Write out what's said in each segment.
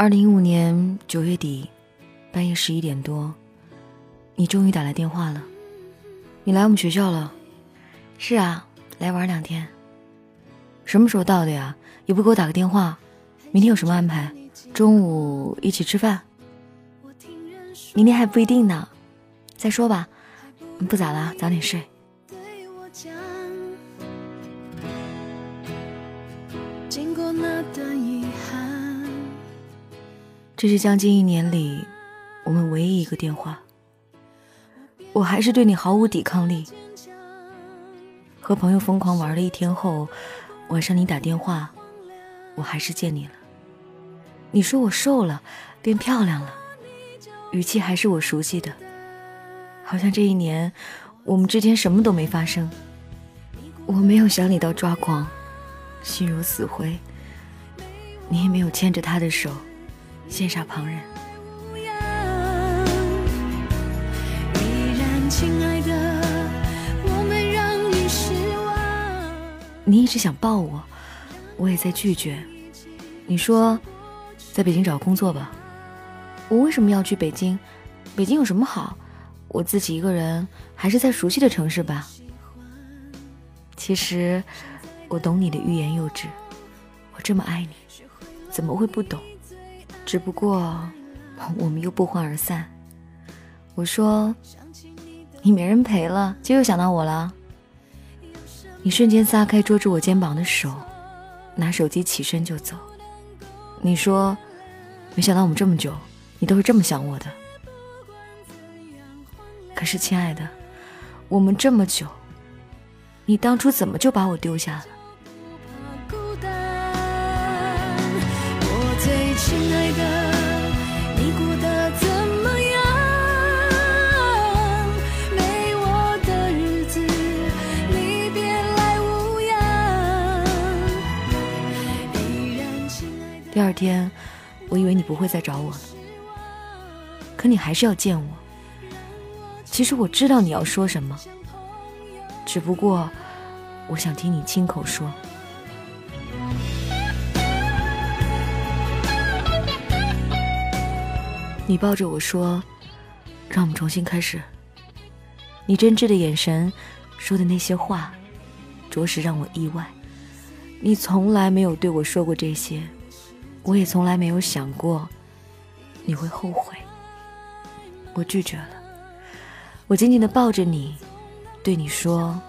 二零一五年九月底，半夜十一点多，你终于打来电话了。你来我们学校了？是啊，来玩两天。什么时候到的呀？也不给我打个电话。明天有什么安排？中午一起吃饭？明天还不一定呢。再说吧。不早了，早点睡。经过那段遗憾这是将近一年里我们唯一一个电话，我还是对你毫无抵抗力。和朋友疯狂玩了一天后，晚上你打电话，我还是见你了。你说我瘦了，变漂亮了，语气还是我熟悉的，好像这一年我们之间什么都没发生。我没有想你到抓狂，心如死灰，你也没有牵着他的手。羡煞旁人。你一直想抱我，我也在拒绝。你说，在北京找工作吧。我为什么要去北京？北京有什么好？我自己一个人，还是在熟悉的城市吧。其实，我懂你的欲言又止。我这么爱你，怎么会不懂？只不过，我们又不欢而散。我说，你没人陪了，就又想到我了。你瞬间撒开捉住我肩膀的手，拿手机起身就走。你说，没想到我们这么久，你都是这么想我的。可是，亲爱的，我们这么久，你当初怎么就把我丢下了？第二天，我以为你不会再找我了，可你还是要见我。其实我知道你要说什么，只不过我想听你亲口说。你抱着我说：“让我们重新开始。”你真挚的眼神，说的那些话，着实让我意外。你从来没有对我说过这些。我也从来没有想过你会后悔。我拒绝了。我紧紧的抱着你，对你说：“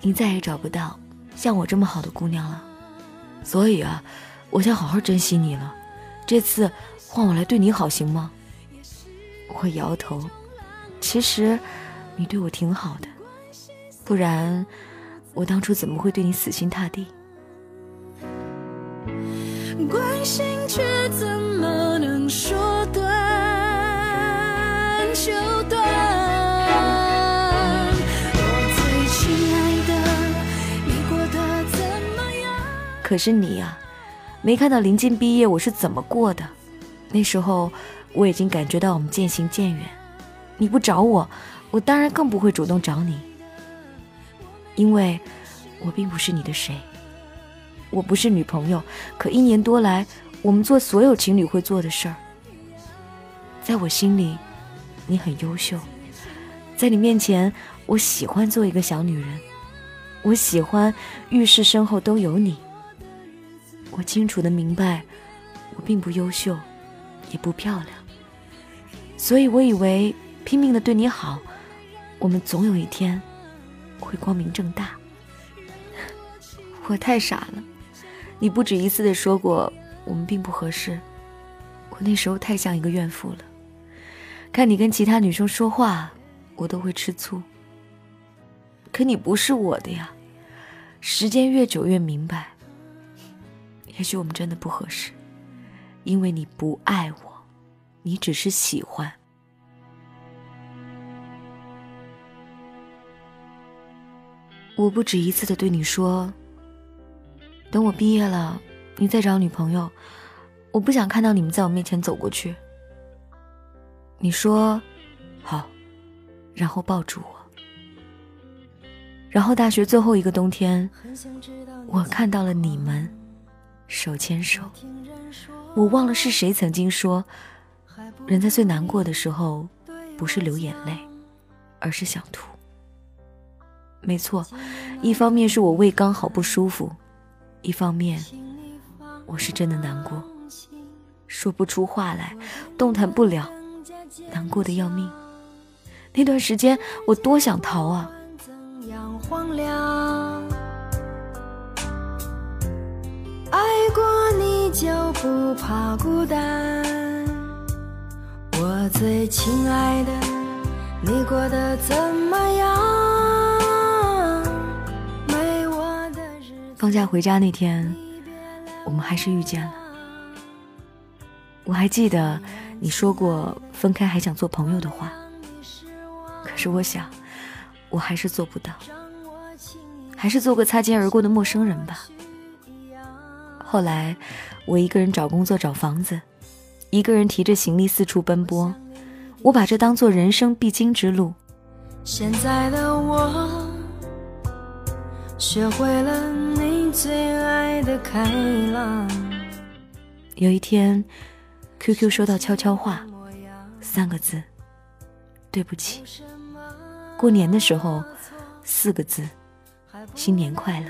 你再也找不到像我这么好的姑娘了。所以啊，我想好好珍惜你了。这次换我来对你好，行吗？”我摇头。其实你对我挺好的，不然我当初怎么会对你死心塌地？心却怎么能说断就断？可是你呀，没看到临近毕业我是怎么过的？那时候我已经感觉到我们渐行渐远。你不找我，我当然更不会主动找你，因为我并不是你的谁。我不是女朋友，可一年多来，我们做所有情侣会做的事儿。在我心里，你很优秀，在你面前，我喜欢做一个小女人，我喜欢浴室身后都有你。我清楚的明白，我并不优秀，也不漂亮，所以我以为拼命的对你好，我们总有一天会光明正大。我太傻了。你不止一次的说过我们并不合适，我那时候太像一个怨妇了。看你跟其他女生说话，我都会吃醋。可你不是我的呀，时间越久越明白，也许我们真的不合适，因为你不爱我，你只是喜欢。我不止一次的对你说。等我毕业了，你再找女朋友，我不想看到你们在我面前走过去。你说好，然后抱住我。然后大学最后一个冬天，我看到了你们，手牵手。我忘了是谁曾经说，人在最难过的时候，不是流眼泪，而是想吐。没错，一方面是我胃刚好不舒服，一方面我是真的难过，说不出话来，动弹不了，难过的要命。那段时间我多想逃啊！爱过你就不怕孤单。我最亲爱的，你过得怎么样？放假回家那天，我们还是遇见了。我还记得你说过分开还想做朋友的话，可是我想，我还是做不到，还是做个擦肩而过的陌生人吧。后来，我一个人找工作、找房子，一个人提着行李四处奔波。我把这当做人生必经之路。现在的我，学会了你开朗。有一天，QQ 收到悄悄话，三个字：对不起。过年的时候，四个字：新年快乐。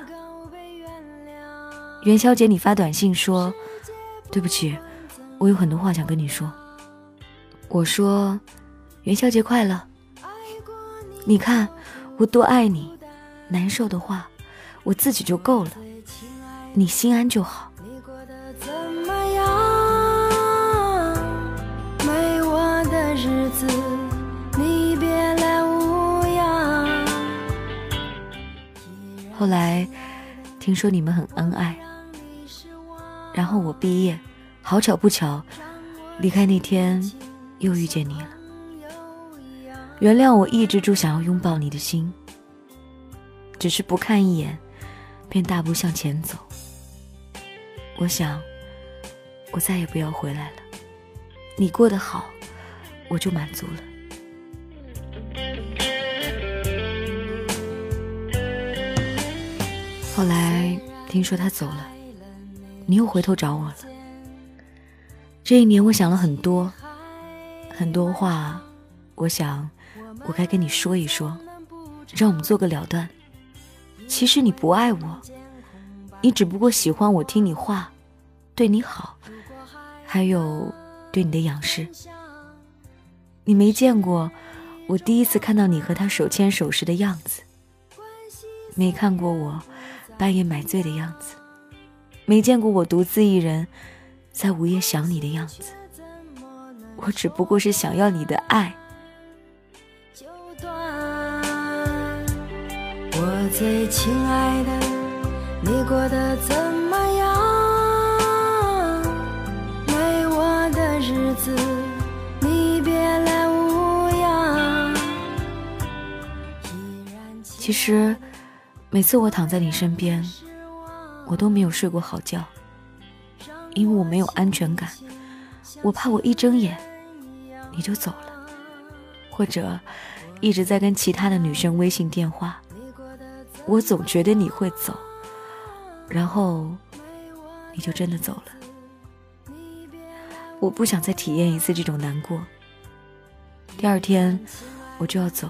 元宵节，你发短信说：“对不起，我有很多话想跟你说。”我说：“元宵节快乐。”你看我多爱你，难受的话我自己就够了，你心安就好。没我的日子，你别来无恙。后来听说你们很恩爱。然后我毕业，好巧不巧，离开那天又遇见你了。原谅我抑制住想要拥抱你的心，只是不看一眼，便大步向前走。我想，我再也不要回来了。你过得好，我就满足了。后来听说他走了。你又回头找我了。这一年，我想了很多，很多话，我想，我该跟你说一说，让我们做个了断。其实你不爱我，你只不过喜欢我听你话，对你好，还有对你的仰视。你没见过我第一次看到你和他手牵手时的样子，没看过我半夜买醉的样子。没见过我独自一人在午夜想你的样子，我只不过是想要你的爱。我最亲爱的，你过得怎么样？没我的日子，你别来无恙。其实，每次我躺在你身边。我都没有睡过好觉，因为我没有安全感，我怕我一睁眼你就走了，或者一直在跟其他的女生微信电话，我总觉得你会走，然后你就真的走了。我不想再体验一次这种难过。第二天我就要走，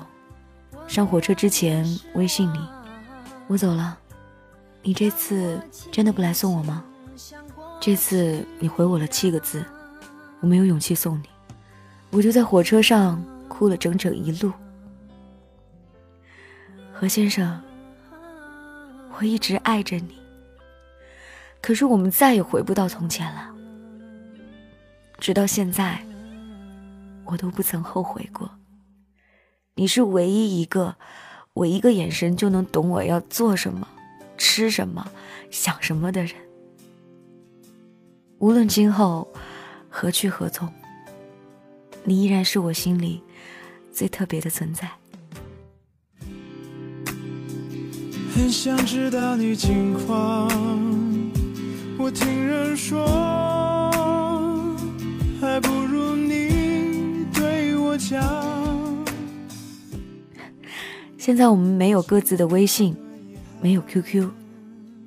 上火车之前微信你，我走了。你这次真的不来送我吗？这次你回我了七个字，我没有勇气送你，我就在火车上哭了整整一路。何先生，我一直爱着你，可是我们再也回不到从前了。直到现在，我都不曾后悔过。你是唯一一个，我一个眼神就能懂我要做什么。吃什么，想什么的人，无论今后何去何从，你依然是我心里最特别的存在。很想知道你近况，我听人说，还不如你对我讲。现在我们没有各自的微信。没有 QQ，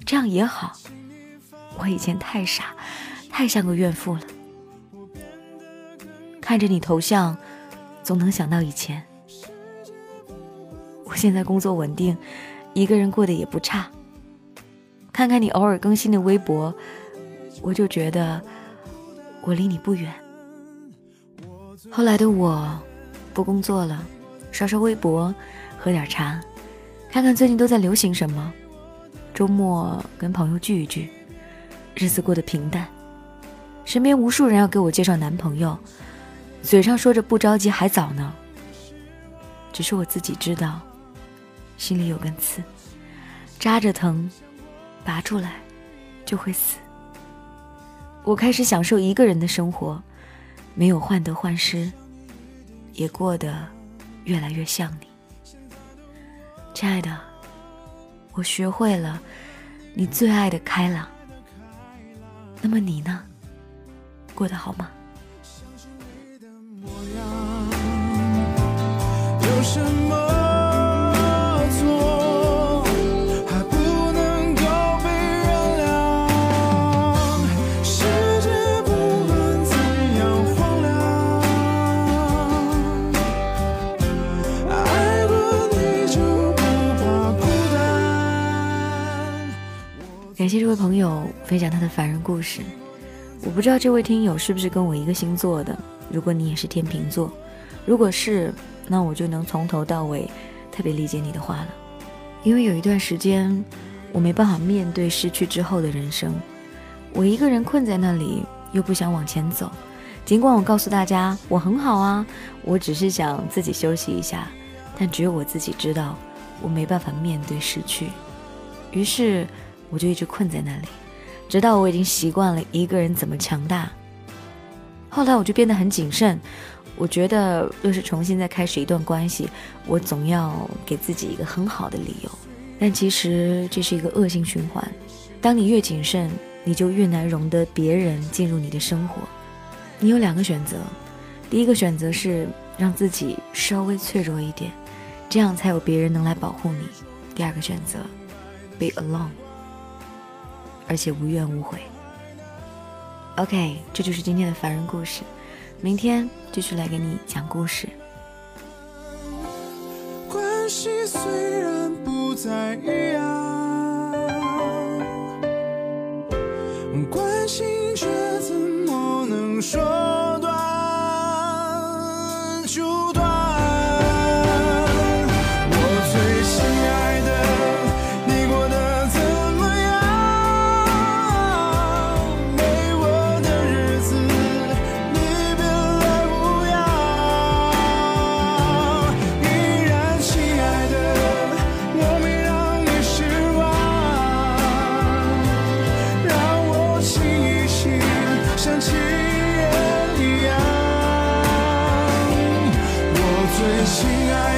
这样也好。我以前太傻，太像个怨妇了。看着你头像，总能想到以前。我现在工作稳定，一个人过得也不差。看看你偶尔更新的微博，我就觉得我离你不远。后来的我，不工作了，刷刷微博，喝点茶，看看最近都在流行什么。周末跟朋友聚一聚，日子过得平淡。身边无数人要给我介绍男朋友，嘴上说着不着急，还早呢。只是我自己知道。心里有根刺，扎着疼，拔出来就会死。我开始享受一个人的生活，没有患得患失，也过得越来越像你，亲爱的。我学会了你最爱的开朗。那么你呢？过得好吗？有什么？分享他的凡人故事。我不知道这位听友是不是跟我一个星座的。如果你也是天秤座，如果是，那我就能从头到尾特别理解你的话了。因为有一段时间，我没办法面对失去之后的人生，我一个人困在那里，又不想往前走。尽管我告诉大家我很好啊，我只是想自己休息一下，但只有我自己知道，我没办法面对失去。于是。我就一直困在那里，直到我已经习惯了一个人怎么强大。后来我就变得很谨慎，我觉得若是重新再开始一段关系，我总要给自己一个很好的理由。但其实这是一个恶性循环，当你越谨慎，你就越难容得别人进入你的生活。你有两个选择，第一个选择是让自己稍微脆弱一点，这样才有别人能来保护你；第二个选择，be alone。而且无怨无悔。OK，这就是今天的凡人故事，明天继续来给你讲故事。关系虽然不再一样，关心却怎么能说？最心爱